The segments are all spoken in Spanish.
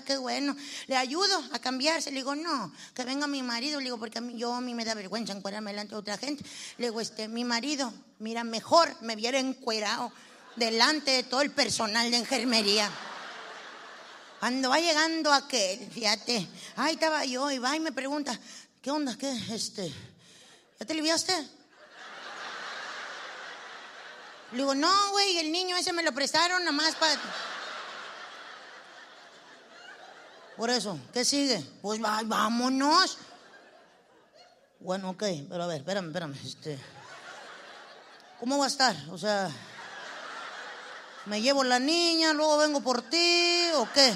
qué bueno. Le ayudo a cambiarse. Le digo, no, que venga mi marido. Le digo, porque a mí, yo a mí me da vergüenza encuadrarme delante de otra gente. Le digo, este, mi marido, mira, mejor me viera encuerado delante de todo el personal de enfermería. Cuando va llegando aquel, fíjate, ahí estaba yo y va y me pregunta, ¿qué onda? ¿Qué? Este, ¿ya te aliviaste? Le digo, no, güey, el niño ese me lo prestaron nomás para... Por eso, ¿qué sigue? Pues va- vámonos. Bueno, ok, pero a ver, espérame, espérame. Este, ¿Cómo va a estar? O sea, ¿me llevo la niña, luego vengo por ti o qué?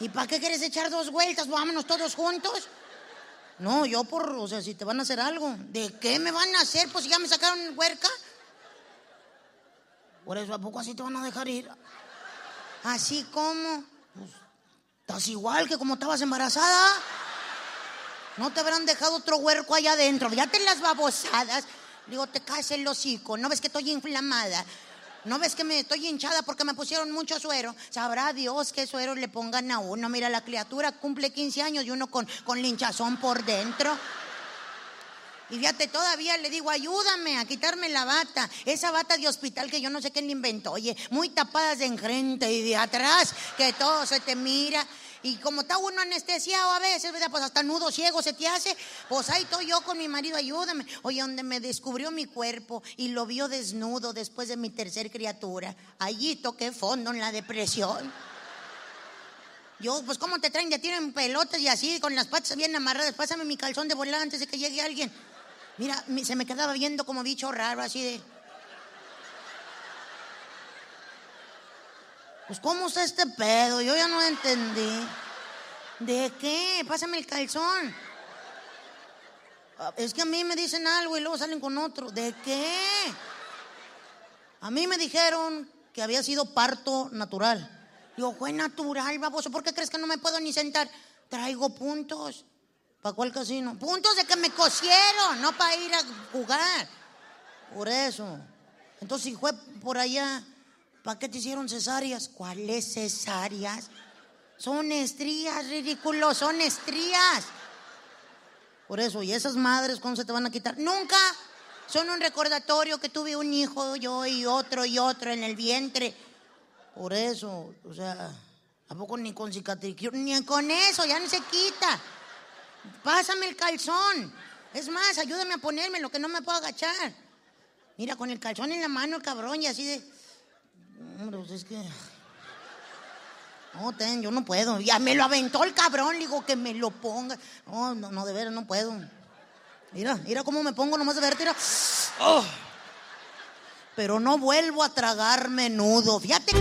¿Y para qué quieres echar dos vueltas? Vámonos todos juntos. No, yo por, o sea, si te van a hacer algo. ¿De qué me van a hacer? Pues ya me sacaron huerca. Por eso, ¿a poco así te van a dejar ir? Así como, pues, estás igual que como estabas embarazada. No te habrán dejado otro huerco allá adentro. Ya te las babosadas. Digo, te caes el hocico. ¿No ves que estoy inflamada? ¿No ves que me estoy hinchada porque me pusieron mucho suero? Sabrá Dios qué suero le pongan a uno. Mira, la criatura cumple 15 años y uno con, con linchazón por dentro. Y fíjate, todavía le digo, ayúdame a quitarme la bata. Esa bata de hospital que yo no sé quién inventó. Oye, muy tapadas de enfrente y de atrás, que todo se te mira. Y como está uno anestesiado a veces. Pues hasta nudo ciego se te hace. Pues ahí estoy yo con mi marido, ayúdame. Oye, donde me descubrió mi cuerpo y lo vio desnudo después de mi tercer criatura. Allí toqué fondo en la depresión. Yo, pues, ¿cómo te traen? Ya tienen pelotas y así, con las patas bien amarradas. Pásame mi calzón de volar antes de que llegue alguien. Mira, mi- se me quedaba viendo como bicho raro, así de. Pues, ¿cómo está este pedo? Yo ya no entendí. ¿De qué? Pásame el calzón. Ah, Es que a mí me dicen algo y luego salen con otro. ¿De qué? A mí me dijeron que había sido parto natural. Digo, fue natural, baboso. ¿Por qué crees que no me puedo ni sentar? Traigo puntos. ¿Para cuál casino? Puntos de que me cosieron, no para ir a jugar. Por eso. Entonces, si fue por allá, ¿para qué te hicieron cesáreas? ¿Cuáles cesáreas? Son estrías, ridículo, son estrías. Por eso, ¿y esas madres cómo se te van a quitar? Nunca. Son un recordatorio que tuve un hijo, yo y otro y otro en el vientre. Por eso, o sea, ¿a poco ni con cicatriz? Ni con eso, ya no se quita. Pásame el calzón. Es más, ayúdame a ponerme lo que no me puedo agachar. Mira, con el calzón en la mano, el cabrón, y así de. Hombre, pues es que. No, ten, yo no puedo. Ya me lo aventó el cabrón, le digo que me lo ponga. No, no, no, de veras, no puedo. Mira, mira cómo me pongo nomás de verte, mira. Oh. Pero no vuelvo a tragar menudo. Fíjate.